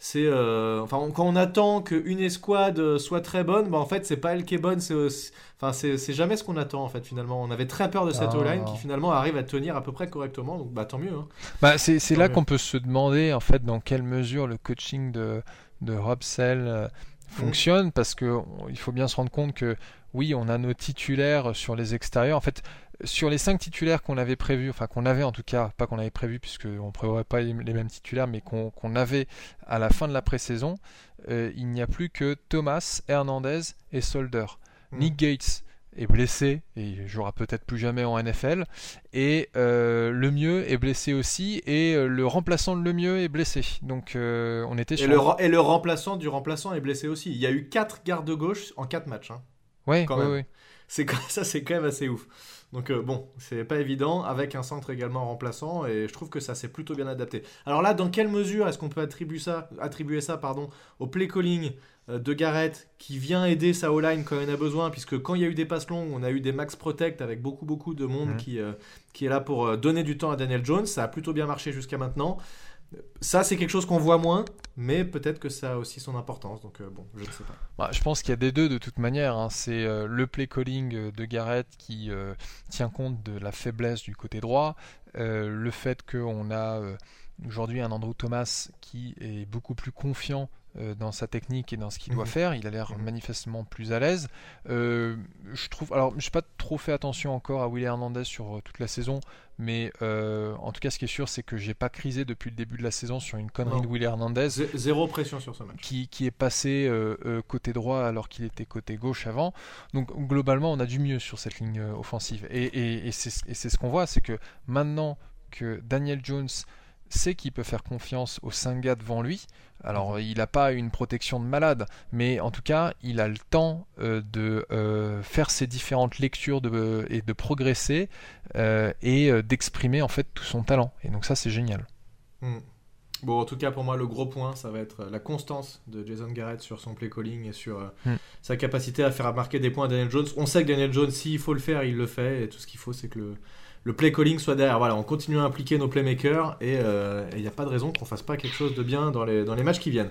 Speaker 3: C'est euh, enfin on- quand on attend qu'une escouade euh, soit très bonne bah en fait c'est pas elle qui est bonne c'est aussi- enfin c'est c'est jamais ce qu'on attend en fait finalement on avait très peur de cette
Speaker 4: Ah.
Speaker 3: O-line qui finalement arrive à tenir à peu près correctement donc bah tant mieux hein.
Speaker 4: Bah, c'est là qu'on peut se demander en fait dans quelle mesure le coaching de, de Rob Sell euh, fonctionne parce que on- il faut bien se rendre compte que oui on a nos titulaires sur les extérieurs en fait sur les cinq titulaires qu'on avait prévus enfin qu'on avait en tout cas pas qu'on avait prévu puisque on prévoit pas les, mêmes titulaires mais qu'on avait à la fin de la pré-saison euh, il n'y a plus que Thomas Hernandez et Solder
Speaker 3: Mm.
Speaker 4: Nick Gates est blessé et il jouera peut-être plus jamais en NFL. Et euh, le mieux est blessé aussi et euh, le remplaçant de le mieux est blessé. Donc euh, on était
Speaker 3: et le, re- et le remplaçant du remplaçant est blessé aussi il y a eu 4 gardes de gauche en 4 matchs hein.
Speaker 4: Ouais,
Speaker 3: quand
Speaker 4: ouais,
Speaker 3: même.
Speaker 4: ouais.
Speaker 3: c'est <laughs> ça, c'est quand même assez ouf. Donc bon, c'est pas évident avec un centre également remplaçant et je trouve que ça s'est plutôt bien adapté. Alors là, dans quelle mesure est-ce qu'on peut attribuer ça, attribuer ça pardon, au play calling de Garrett qui vient aider sa O-line quand il en a besoin, puisque quand il y a eu des passes longues, on a eu des max protect avec beaucoup beaucoup de monde qui, qui est là pour donner du temps à Daniel Jones. Ça a plutôt bien marché jusqu'à maintenant. Ça, c'est quelque chose qu'on voit moins, mais peut-être que ça a aussi son importance. Donc, bon, je ne sais pas.
Speaker 4: Bah, je pense qu'il y a des deux de toute manière. Hein. C'est le play calling de Garrett qui tient compte de la faiblesse du côté droit, le fait qu'on a aujourd'hui un Andrew Thomas qui est beaucoup plus confiant dans sa technique et dans ce qu'il doit faire. Il a l'air manifestement plus à l'aise. je trouve, alors, je n'ai pas trop fait attention encore à Willy Hernandez sur toute la saison, mais en tout cas, ce qui est sûr, c'est que j'ai pas crisé depuis le début de la saison sur une connerie de Willy Hernandez.
Speaker 3: zéro pression sur ce match.
Speaker 4: Qui, qui est passé côté droit alors qu'il était côté gauche avant. Donc globalement, on a du mieux sur cette ligne offensive. Et, et, et c'est ce qu'on voit, c'est que maintenant que Daniel Jones sait qu'il peut faire confiance aux 5 gars devant lui. Alors, il n'a pas une protection de malade, mais en tout cas, il a le temps euh, de euh, faire ses différentes lectures de, et de progresser euh, et d'exprimer en fait tout son talent. Et donc ça, c'est génial.
Speaker 3: Hmm. Bon, en tout cas, pour moi, le gros point, ça va être la constance de Jason Garrett sur son play calling et sur hmm. sa capacité à faire marquer des points à Daniel Jones. On sait que Daniel Jones, s'il faut le faire, il le fait. Et tout ce qu'il faut, c'est que le, le play calling soit derrière. Voilà, on continue à impliquer nos playmakers et il euh, n'y a pas de raison qu'on fasse pas quelque chose de bien dans les, dans les matchs qui viennent.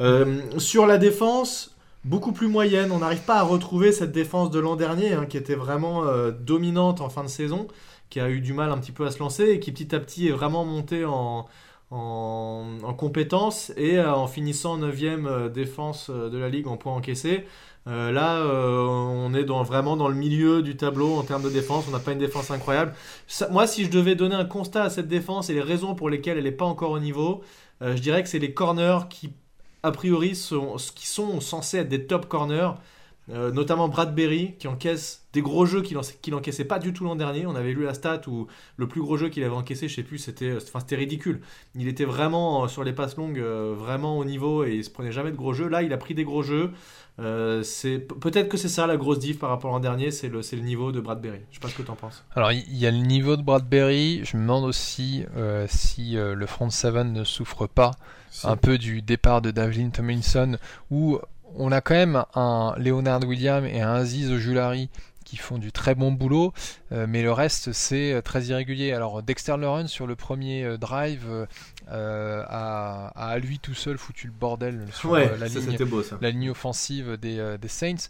Speaker 3: Euh, sur la défense, beaucoup plus moyenne. On n'arrive pas à retrouver cette défense de l'an dernier hein, qui était vraiment euh, dominante en fin de saison, qui a eu du mal un petit peu à se lancer et qui petit à petit est vraiment montée en, en, en compétence et en finissant 9ème défense de la ligue en points encaissés. Euh, là, euh, on est vraiment dans le milieu du tableau en termes de défense. On n'a pas une défense incroyable. moi, si je devais donner un constat à cette défense et les raisons pour lesquelles elle n'est pas encore au niveau, euh, je dirais que c'est les corners qui, a priori, sont, qui sont censés être des top corners. Notamment Bradbury qui encaisse des gros jeux qu'il n'encaissait pas du tout l'an dernier. On avait lu la stat où le plus gros jeu qu'il avait encaissé, je sais plus, c'était enfin, ridicule. Il était vraiment sur les passes longues, vraiment au niveau et il se prenait jamais de gros jeux. Là, il a pris des gros jeux. Euh, c'est peut-être que c'est ça la grosse diff par rapport à l'an dernier, c'est le, le niveau de Bradbury. Je sais pas ce que tu en penses.
Speaker 4: Alors il y, a le niveau de Bradbury. Je me demande aussi euh, si euh, le front seven ne souffre pas un peu du départ de Davlin Tomlinson, où on a quand même un Leonard William et un Aziz Ojulari qui font du très bon boulot, euh, mais le reste c'est euh, très irrégulier. Alors Dexter Lawrence sur le premier euh, drive a, à lui tout seul foutu le bordel sur la, ligne, la ligne offensive des, des Saints.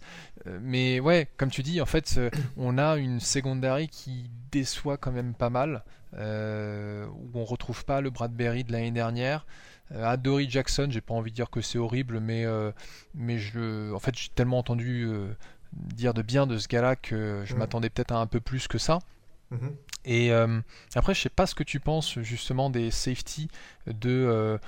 Speaker 4: mais ouais, comme tu dis, en fait, on a une secondary qui déçoit quand même pas mal, où on retrouve pas le Bradbury de l'année dernière. À Dory Jackson, j'ai pas envie de dire que c'est horrible, mais, mais je, en fait, j'ai tellement entendu dire de bien de ce gars-là que je m'attendais peut-être à un peu plus que ça. Mhm. Et euh, après, je sais pas ce que tu penses justement des safety de euh,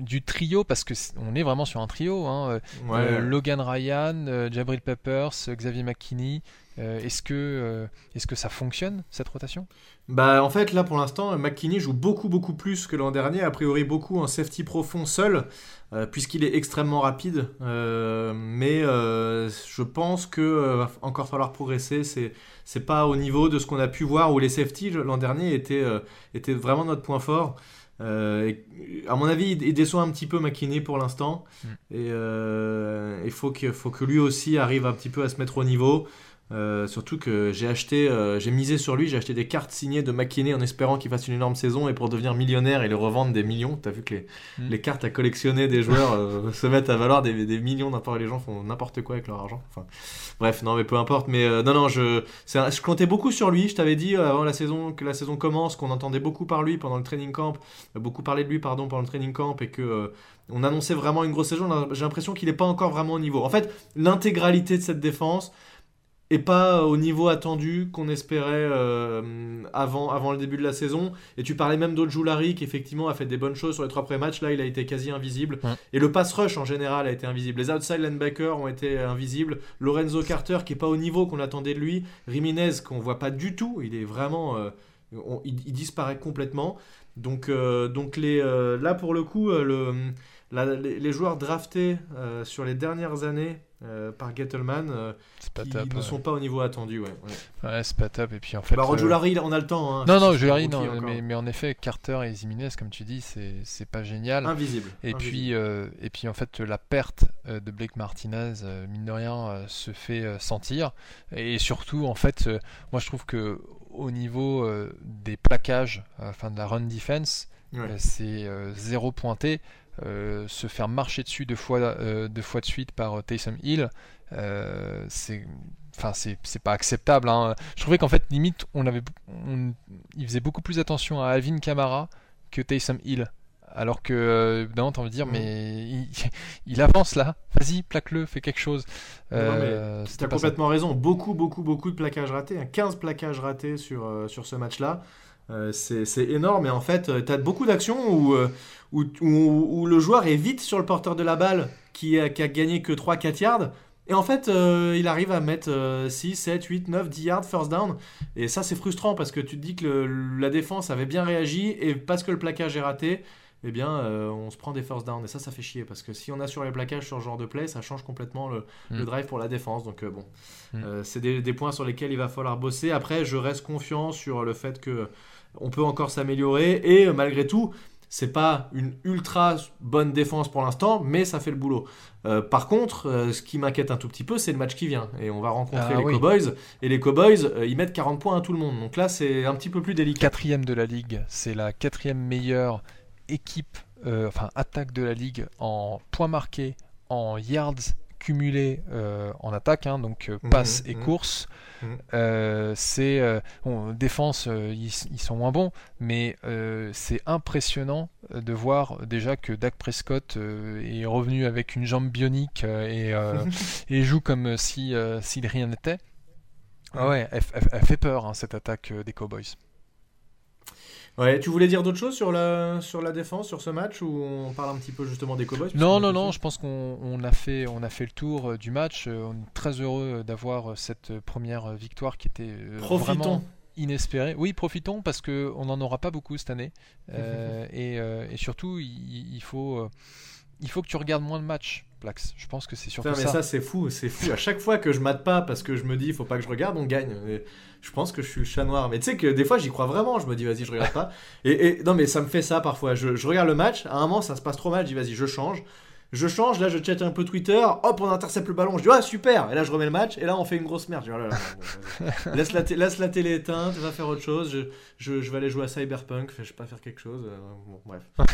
Speaker 4: du trio parce que on est vraiment sur un trio. Hein. Euh, Logan Ryan, Jabril Peppers, Xavier McKinney. Est-ce que est-ce que ça fonctionne cette rotation?
Speaker 3: Bah en fait là pour l'instant McKinney joue beaucoup beaucoup plus que l'an dernier. A priori beaucoup en safety profond seul. Euh, puisqu'il est extrêmement rapide. Euh, mais euh, je pense que va encore falloir progresser. C'est c'est pas au niveau de ce qu'on a pu voir où les safety l'an dernier étaient, étaient vraiment notre point fort. à mon avis, il déçoit un petit peu McKinney pour l'instant. Mm. Et il faut que, faut que lui aussi arrive un petit peu à se mettre au niveau. Euh, surtout que j'ai acheté, euh, j'ai misé sur lui, j'ai acheté des cartes signées de McKinney en espérant qu'il fasse une énorme saison et pour devenir millionnaire et les revendre des millions. T'as vu que les, hmm. les, cartes à collectionner des joueurs euh, <laughs> se mettent à valoir des, des millions, n'importe les gens font n'importe quoi avec leur argent. Enfin, bref, non mais peu importe. Mais non, non, je, je comptais beaucoup sur lui. Je t'avais dit avant la saison que la saison commence, qu'on entendait beaucoup par lui pendant le training camp, beaucoup parler de lui pardon pendant le training camp et que on annonçait vraiment une grosse saison. J'ai l'impression qu'il n'est pas encore vraiment au niveau. En fait, l'intégralité de cette défense et pas au niveau attendu qu'on espérait euh, avant, avant le début de la saison. Et tu parlais même d'Ojulari qui effectivement a fait des bonnes choses sur les trois premiers matchs. Là, il a été quasi invisible. Et le pass rush en général a été invisible. Les outside linebackers ont été invisibles. Lorenzo Carter qui est pas au niveau qu'on attendait de lui. Riminez qu'on voit pas du tout. Il est vraiment, euh, il, disparaît complètement. Donc, euh, donc les, là pour le coup, le, les joueurs draftés sur les dernières années euh, par Gettleman euh,
Speaker 4: pas
Speaker 3: qui
Speaker 4: top.
Speaker 3: ne
Speaker 4: ouais.
Speaker 3: sont pas au niveau attendu. Ouais, ouais.
Speaker 4: Ouais, c'est pas top. Et puis en fait.
Speaker 3: Bah,
Speaker 4: euh,
Speaker 3: Larry, on a le temps. hein.
Speaker 4: Non, non,
Speaker 3: rookie
Speaker 4: non, mais, mais en effet, Carter et Ziminez, comme tu dis, c'est pas génial.
Speaker 3: Invisible.
Speaker 4: Et
Speaker 3: invisible.
Speaker 4: puis, euh, et puis en fait, la perte euh, de Blake Martinez, mine de rien, se fait sentir. Et surtout, en fait, moi je trouve que au niveau des plaquages, enfin de la run defense, c'est zéro pointé. Euh, se faire marcher dessus deux fois, euh, deux fois de suite par euh, Taysom Hill, c'est enfin c'est pas acceptable hein. je trouvais qu'en fait limite on avait il faisait beaucoup plus attention à Alvin Kamara que Taysom Hill alors que euh, évidemment t'as envie de dire
Speaker 3: Mhm.
Speaker 4: mais il, <laughs> il avance là vas-y plaque-le fais quelque chose Euh,
Speaker 3: Tu
Speaker 4: c'était
Speaker 3: as
Speaker 4: pas ça.
Speaker 3: complètement raison. Beaucoup, beaucoup, beaucoup de plaquages ratés. hein. 15 plaquages ratés sur, euh, sur ce match-là. Euh, c'est énorme. Et en fait, tu as beaucoup d'actions où, euh, où, où- où le joueur est vite sur le porteur de la balle qui a, qui a gagné que 3-4 yards. Et en fait, euh, il arrive à mettre euh, 6, 7, 8, 9, 10 yards first down. Et ça, c'est frustrant parce que tu te dis que le- la défense avait bien réagi et parce que le plaquage est raté, eh bien, euh, on se prend des first down. Et ça, ça fait chier parce que si on a sur les plaquages sur ce genre de play, ça change complètement le, le
Speaker 4: Mm.
Speaker 3: drive pour la défense. Donc, euh, bon,
Speaker 4: Mm.
Speaker 3: Euh, c'est des, des points sur lesquels il va falloir bosser. Après, je reste confiant sur le fait que on peut encore s'améliorer et malgré tout. C'est pas une ultra bonne défense pour l'instant, mais ça fait le boulot. Euh, par contre, euh, ce qui m'inquiète un tout petit peu, c'est le match qui vient. Et on va rencontrer
Speaker 4: Ah
Speaker 3: les
Speaker 4: oui.
Speaker 3: Cowboys. Et les Cowboys, euh, ils mettent 40 points à tout le monde. Donc là, c'est un petit peu plus délicat.
Speaker 4: quatrième de la ligue, c'est la quatrième meilleure équipe, euh, enfin attaque de la ligue en points marqués, en yards cumulés euh, en attaque, hein, donc euh,
Speaker 3: Mhm,
Speaker 4: passe et
Speaker 3: mhm.
Speaker 4: course.
Speaker 3: Mhm.
Speaker 4: C'est bon, défense, ils, ils sont moins bons, mais c'est impressionnant de voir déjà que Dak Prescott est revenu avec une jambe bionique et, <laughs> et joue comme si s'il rien n'était. Ah ouais, elle, elle- elle fait peur hein, cette attaque des Cowboys.
Speaker 3: Ouais, tu voulais dire d'autres choses sur la, sur la défense, sur ce match, ou on parle un petit peu justement des Cowboys
Speaker 4: Non, non, non, je pense qu'on on a, fait, on a fait le tour euh, du match. Euh, On est très heureux d'avoir euh, cette première victoire qui était
Speaker 3: Profitons.
Speaker 4: vraiment inespérée. Oui, profitons parce qu'on n'en aura pas beaucoup cette année. <laughs> Euh, et, euh, et surtout, il, il faut, euh, il faut que tu regardes moins de matchs, Plax. Je pense que c'est surtout
Speaker 3: Putain, mais
Speaker 4: ça.
Speaker 3: ça, c'est fou, c'est fou. À chaque fois que je mate pas parce que je me dis, il faut pas que je regarde, on gagne. Et je pense que je suis le chat noir. Mais tu sais que des fois, j'y crois vraiment. Je me dis, vas-y, je regarde pas. <laughs> Et, et- non, mais ça me fait ça parfois. Je, je regarde le match. À un moment, ça se passe trop mal. Je dis, vas-y, je change. Je change. Là, je chatte un peu Twitter. Hop, on intercepte le ballon. Je dis, ah, super. Et là, je remets le match. Et là, on fait une grosse merde. Je dis, oh là là, bon, <laughs> laisse, la laisse la télé éteinte. Va faire autre chose. Je, je, je vais aller jouer à Cyberpunk. Je vais pas faire quelque chose. Euh, bon, bref. <laughs>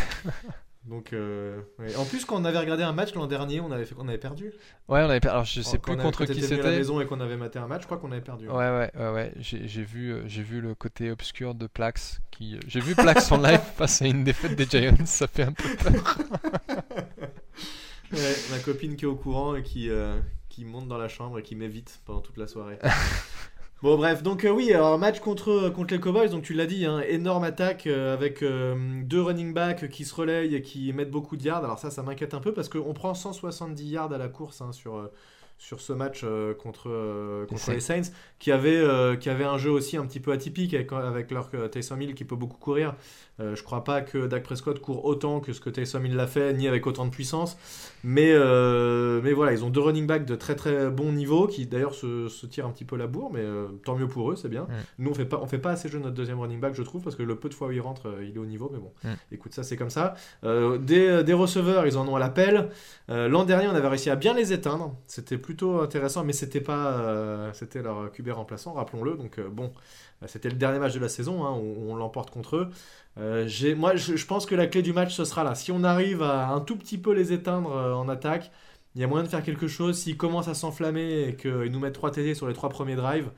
Speaker 3: Donc, euh, ouais. en plus, quand on avait regardé un match l'an dernier, on avait, fait, on avait perdu.
Speaker 4: Ouais, on avait, per- alors je sais
Speaker 3: Quand
Speaker 4: plus contre qui
Speaker 3: à la
Speaker 4: c'était.
Speaker 3: maison et qu'on avait maté un match, je crois qu'on avait perdu.
Speaker 4: Ouais, ouais, ouais, ouais. J'ai j'ai vu, euh, j'ai vu le côté obscur de Plax. Qui, euh, j'ai vu Plax en live <laughs> face à une défaite des Giants. Ça fait un peu peur. <laughs>
Speaker 3: Ouais, ma copine qui est au courant et qui, euh, qui monte dans la chambre et qui m'évite pendant toute la soirée. <laughs> bon, bref, donc euh, oui, alors match contre, contre les Cowboys, donc tu l'as dit, hein, énorme attaque euh, avec euh, deux running backs qui se relayent et qui mettent beaucoup de yards. Alors ça, ça m'inquiète un peu parce qu'on prend 170 yards à la course hein, sur. Sur ce match euh, contre, euh, contre
Speaker 4: Les
Speaker 3: Saints, qui avait, euh, qui avait un jeu aussi un petit peu atypique avec, avec leur Taysom Hill qui peut beaucoup courir. Je crois pas que Dak Prescott court autant que ce que Taysom Hill l'a fait, ni avec autant de puissance. Mais, mais voilà, ils ont deux running backs de très très bon niveau qui d'ailleurs se, se tirent un petit peu la bourre, mais tant mieux pour eux, c'est bien.
Speaker 4: Mm.
Speaker 3: Nous, on fait pas, on fait pas assez jouer notre deuxième running back, je trouve, parce que le peu de fois où il rentre, il est au niveau, mais bon,
Speaker 4: Mm.
Speaker 3: écoute, ça c'est comme ça. Des, des receveurs, ils en ont à l'appel. L'an dernier, on avait réussi à bien les éteindre, c'était plutôt intéressant, mais c'était pas, euh, c'était leur QB remplaçant, rappelons-le. Donc euh, bon, euh, c'était le dernier match de la saison, hein, on, l'emporte contre eux. Euh, moi, je, pense que la clé du match, ce sera là. Si on arrive à un tout petit peu les éteindre en attaque, il y a moyen de faire quelque chose. S'ils commencent à s'enflammer et qu'ils nous mettent 3 TD sur les trois premiers drives,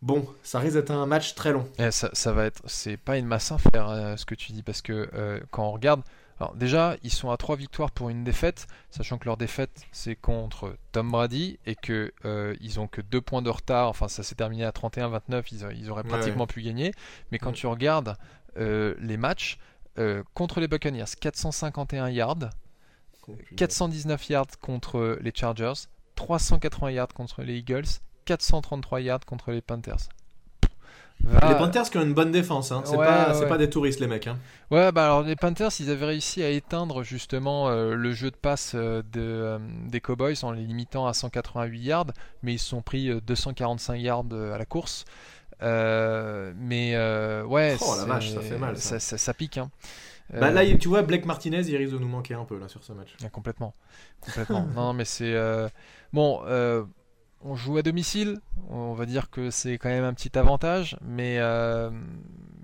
Speaker 3: bon, ça risque d'être un match très long.
Speaker 4: Eh, ça, va être, c'est pas une masse à faire ce que tu dis parce que quand on regarde, alors déjà ils sont à trois victoires pour une défaite, sachant que leur défaite c'est contre Tom Brady et que euh, ils ont que deux points de retard. Enfin ça s'est terminé à 31-29, ils, ils auraient
Speaker 3: Ouais,
Speaker 4: pratiquement pu gagner. Mais quand tu regardes euh, les matchs euh, contre les Buccaneers, 451 yards, 419 yards contre les Chargers, 380 yards contre les Eagles, 433 yards contre les Panthers.
Speaker 3: Les Panthers qui ont une bonne défense, hein. c'est
Speaker 4: Ouais,
Speaker 3: pas,
Speaker 4: ouais,
Speaker 3: des touristes les mecs. Hein.
Speaker 4: Ouais, bah alors les Panthers, ils avaient réussi à éteindre justement euh, le jeu de passe euh, de, euh, des Cowboys en les limitant à 188 yards, mais ils se sont pris euh, 245 yards à la course. Mais ouais,
Speaker 3: Oh, la vache, ça fait mal, ça.
Speaker 4: Ça, ça- ça pique. Hein.
Speaker 3: Bah, là, tu vois, Blake Martinez, il risque de nous manquer un peu là sur ce match.
Speaker 4: Ah, complètement. complètement. <laughs> non, mais c'est. Bon, euh, on joue à domicile. On va dire que c'est quand même un petit avantage. Mais. euh,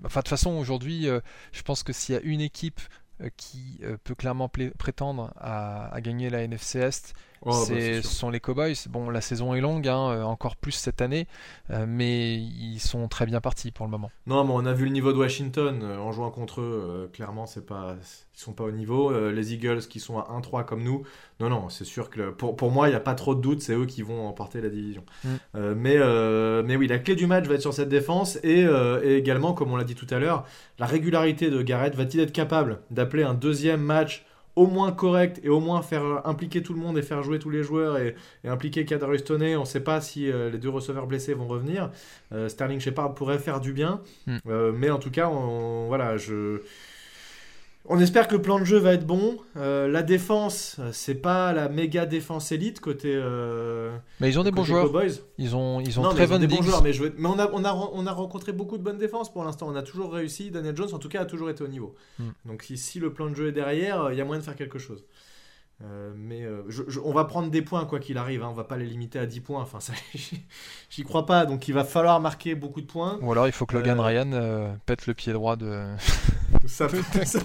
Speaker 4: Enfin, de toute façon, aujourd'hui, euh, je pense que s'il y a une équipe euh, qui peut clairement prétendre à, à gagner la NFC Est,
Speaker 3: Oh, bah,
Speaker 4: ce sont les Cowboys. Bon, la saison est longue, hein, euh, encore plus cette année, euh, mais ils sont très bien partis pour le moment.
Speaker 3: Non, mais on a vu le niveau de Washington euh, en jouant contre eux. clairement, c'est pas, ils sont pas au niveau. Les Eagles qui sont à 1-3 comme nous. Non, non, c'est sûr que pour, pour moi, il n'y a pas trop de doute. C'est eux qui vont emporter la division.
Speaker 4: Mm.
Speaker 3: Euh, mais, euh, mais oui, la clé du match va être sur cette défense et, euh, et également, comme on l'a dit tout à l'heure, la régularité de Garrett. Va-t-il être capable d'appeler un deuxième match au moins correct et au moins faire impliquer tout le monde et faire jouer tous les joueurs et, et impliquer Kadarius Toney. On ne sait pas si euh, les deux receveurs blessés vont revenir. Euh, Sterling Shepard pourrait faire du bien.
Speaker 4: Mm.
Speaker 3: Euh, mais en tout cas, on, voilà, je... on espère que le plan de jeu va être bon. Euh, la défense, c'est pas la méga défense élite côté. euh,
Speaker 4: Mais ils ont des bons joueurs.
Speaker 3: Cowboys.
Speaker 4: Ils ont, ils ont
Speaker 3: non, mais ils ont
Speaker 4: Trevon
Speaker 3: des bons joueurs, mais, je veux- mais on, a, on, a, on a rencontré beaucoup de bonnes défenses pour l'instant. On a toujours réussi. Daniel Jones, en tout cas, a toujours été au niveau.
Speaker 4: Mm.
Speaker 3: Donc si, le plan de jeu est derrière, euh, il y a moyen de faire quelque chose. Euh, mais je- je- on va prendre des points quoi qu'il arrive, hein. on va pas les limiter à 10 points, enfin ça, <laughs> j'y crois pas, donc il va falloir marquer beaucoup de points.
Speaker 4: Ou alors il faut que Logan Ryan pète le pied droit de. <laughs>
Speaker 3: Ça, <laughs> ça-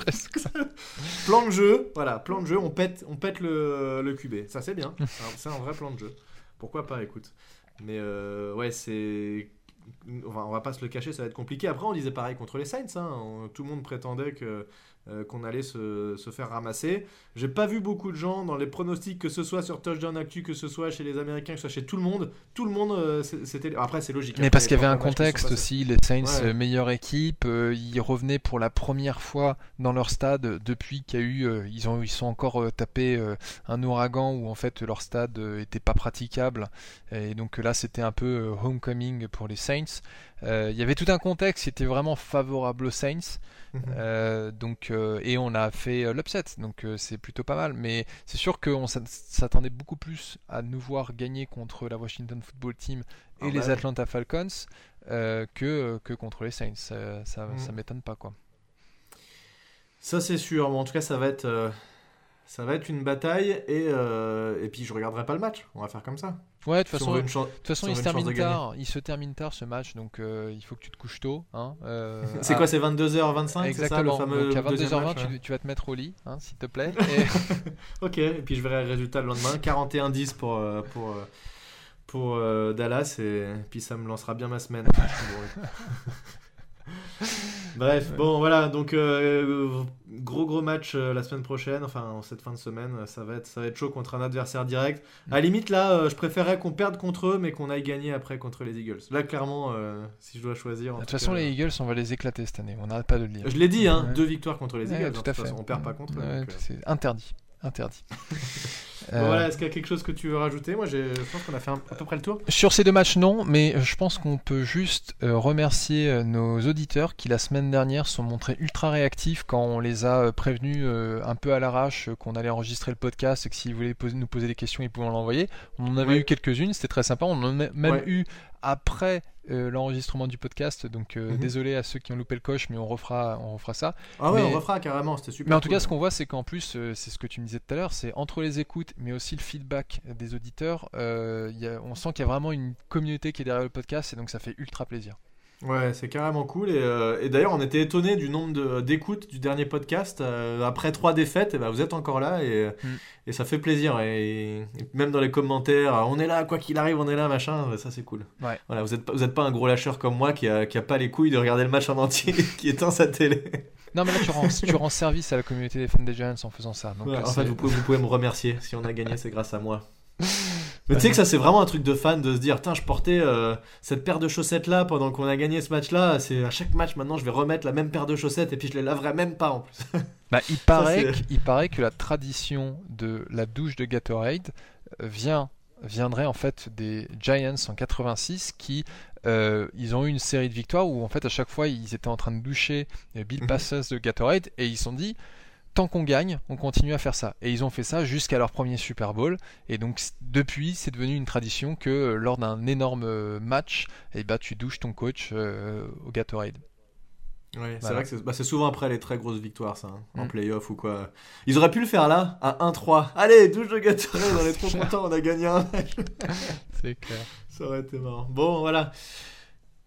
Speaker 3: plan de jeu, voilà, plan de jeu, on pète, on pète le, le QB, ça c'est bien, c'est un, vrai plan de jeu. Pourquoi pas, écoute. Mais euh, ouais, c'est. On va, on va pas se le cacher, ça va être compliqué. Après, on disait pareil contre les Saints. hein. On- tout le monde prétendait que euh, qu'on allait se, se faire ramasser. J'ai pas vu beaucoup de gens dans les pronostics, que ce soit sur Touchdown Actu, que ce soit chez les Américains, que ce soit chez tout le monde. Tout le monde, euh, c'était. Après, c'est logique.
Speaker 4: Mais
Speaker 3: Après,
Speaker 4: parce qu'il y avait un contexte aussi, les Saints,
Speaker 3: Ouais.
Speaker 4: euh, meilleure équipe, euh, ils revenaient pour la première fois dans leur stade depuis qu'il y a eu, euh, ils ont, ils sont encore tapés un ouragan où en fait leur stade était pas praticable et donc là c'était un peu homecoming pour les Saints. Il y avait tout un contexte qui était vraiment favorable aux Saints.
Speaker 3: Mhm.
Speaker 4: Donc, et on a fait l'upset, donc c'est plutôt pas mal. Mais c'est sûr qu'on s'att- s'attendait beaucoup plus à nous voir gagner contre la Washington Football Team et
Speaker 3: Ah
Speaker 4: les
Speaker 3: bah.
Speaker 4: Atlanta Falcons euh, que, que contre les Saints. Ça, ça, ça m'étonne pas quoi.
Speaker 3: Ça c'est sûr, mais en tout cas ça va être, euh, ça va être une bataille et, euh, et puis je regarderai pas le match, on va faire comme ça.
Speaker 4: Ouais, de toute façon, toute il se termine tard. Il se termine tard ce match, donc euh, il faut que tu te couches tôt. Hein, euh,
Speaker 3: C'est
Speaker 4: à-
Speaker 3: quoi, c'est 22h25 c'est ça le
Speaker 4: Exactement.
Speaker 3: fameux
Speaker 4: donc à
Speaker 3: deuxième
Speaker 4: 22h20,
Speaker 3: match,
Speaker 4: tu,
Speaker 3: ouais.
Speaker 4: tu vas te mettre au lit, hein, s'il te plaît. <laughs> Et-
Speaker 3: Ok, et puis je verrai le résultat le lendemain. 41-10 pour, euh, pour, euh, pour euh, Dallas, et puis ça me lancera bien ma semaine. <laughs> Bref, bon voilà, donc euh, gros gros match euh, la semaine prochaine, enfin en cette fin de semaine, euh, ça va être, ça va être chaud contre un adversaire direct. À la limite là, euh, je préférerais qu'on perde contre eux, mais qu'on aille gagner après contre les Eagles. Là clairement, euh, si je dois choisir.
Speaker 4: De toute
Speaker 3: tout
Speaker 4: façon,
Speaker 3: cas,
Speaker 4: les Eagles, on va les éclater cette année. On n'arrête pas de le dire.
Speaker 3: Je l'ai dit, hein,
Speaker 4: Ouais.
Speaker 3: deux victoires contre les
Speaker 4: Ouais,
Speaker 3: Eagles.
Speaker 4: tout
Speaker 3: hein,
Speaker 4: à fait.
Speaker 3: façon, on perd pas contre eux.
Speaker 4: Ouais,
Speaker 3: euh.
Speaker 4: C'est interdit. Interdit. <laughs> Euh,
Speaker 3: voilà, est-ce qu'il y a quelque chose que tu veux rajouter? Moi, je pense qu'on a fait un- à peu près le tour.
Speaker 4: Sur ces deux matchs, non, mais je pense qu'on peut juste euh, remercier euh, nos auditeurs qui la semaine dernière sont montrés ultra réactifs quand on les a euh, prévenus euh, un peu à l'arrache euh, qu'on allait enregistrer le podcast et que s'ils voulaient poser- nous poser des questions, ils pouvaient l'envoyer. On en avait
Speaker 3: Ouais.
Speaker 4: eu quelques-unes, c'était très sympa. On en a même
Speaker 3: Ouais.
Speaker 4: eu après euh, l'enregistrement du podcast, donc euh,
Speaker 3: Mhm.
Speaker 4: désolé à ceux qui ont loupé le coche, mais on refera, on refera ça.
Speaker 3: Ah ouais,
Speaker 4: Mais-
Speaker 3: on refera carrément, c'était super.
Speaker 4: Mais en tout
Speaker 3: cool.
Speaker 4: cas, ce qu'on voit, c'est qu'en plus, euh, c'est ce que tu me disais tout à l'heure, c'est entre les écoutes, mais aussi le feedback des auditeurs, il y a- on sent qu'il y a vraiment une communauté qui est derrière le podcast, et donc ça fait ultra plaisir.
Speaker 3: Ouais, c'est carrément cool. Et, euh, et d'ailleurs, on était étonné du nombre de- d'écoutes du dernier podcast. Euh, après trois défaites, et ben, vous êtes encore là et,
Speaker 4: Mm.
Speaker 3: et ça fait plaisir. Et, et même dans les commentaires, on est là, quoi qu'il arrive, on est là, machin. Ça, c'est cool.
Speaker 4: Ouais.
Speaker 3: Voilà, vous n'êtes vous êtes pas un gros lâcheur comme moi qui a, qui a pas les couilles de regarder le match en entier, <laughs> qui éteint sa télé.
Speaker 4: Non, mais là, tu rends, tu rends service à la communauté des fans des Giants en faisant ça. Donc,
Speaker 3: Ouais,
Speaker 4: euh,
Speaker 3: en fait, vous pouvez, vous pouvez me remercier. Si on a gagné, c'est grâce à moi. Mais tu sais que ça, c'est vraiment un truc de fan de se dire Tiens, je portais euh, cette paire de chaussettes là pendant qu'on a gagné ce match là. C'est à chaque match maintenant, je vais remettre la même paire de chaussettes et puis je les laverai même pas en plus. <laughs>
Speaker 4: Bah, il, paraît il paraît que la tradition de la douche de Gatorade euh, vient, viendrait en fait des Giants en 86 qui euh, ils ont eu une série de victoires où en fait à chaque fois ils étaient en train de doucher Bill
Speaker 3: Mhm.
Speaker 4: Passos de Gatorade et ils se sont dit tant qu'on gagne, on continue à faire ça. Et ils ont fait ça jusqu'à leur premier Super Bowl. Et donc depuis, c'est devenu une tradition que euh, lors d'un énorme euh, match, eh ben, tu douches ton coach euh, au Gatorade.
Speaker 3: Ouais, c'est vrai que c'est bah, c'est souvent après les très grosses victoires, ça, hein, en
Speaker 4: Mm.
Speaker 3: playoff ou quoi. Ils auraient pu le faire là, à 1-3. Allez, douche de Gatorade, on est trop <laughs> contents, on a gagné un match.
Speaker 4: C'est clair.
Speaker 3: Ça aurait été marrant. Bon, voilà.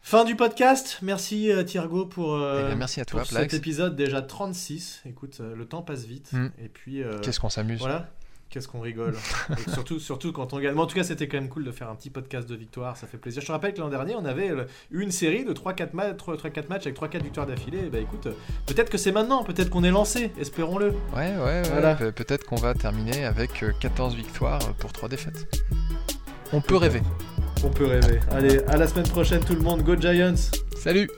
Speaker 3: Fin du podcast. Merci euh, Thiergo pour, euh,
Speaker 4: Eh bien, merci à toi,
Speaker 3: pour cet épisode déjà 36. Écoute, euh, le temps passe vite.
Speaker 4: Mm.
Speaker 3: Et puis, euh,
Speaker 4: Qu'est-ce qu'on s'amuse.
Speaker 3: voilà. Qu'est-ce qu'on rigole. <laughs> Et surtout, surtout quand on gagne. Mais en tout cas, c'était quand même cool de faire un petit podcast de victoire. Ça fait plaisir. Je te rappelle que l'an dernier, on avait eu une série de 3-4 ma- 3-4 matchs avec 3-4 victoires d'affilée. Et bah écoute, euh, peut-être que c'est maintenant. Peut-être qu'on est lancé. Espérons-le.
Speaker 4: Ouais, ouais, ouais.
Speaker 3: Voilà.
Speaker 4: Pe- Peut-être qu'on va terminer avec euh, 14 victoires pour 3 défaites. On peut rêver.
Speaker 3: On peut rêver. Allez, à la semaine prochaine, tout le monde. Go Giants!
Speaker 4: Salut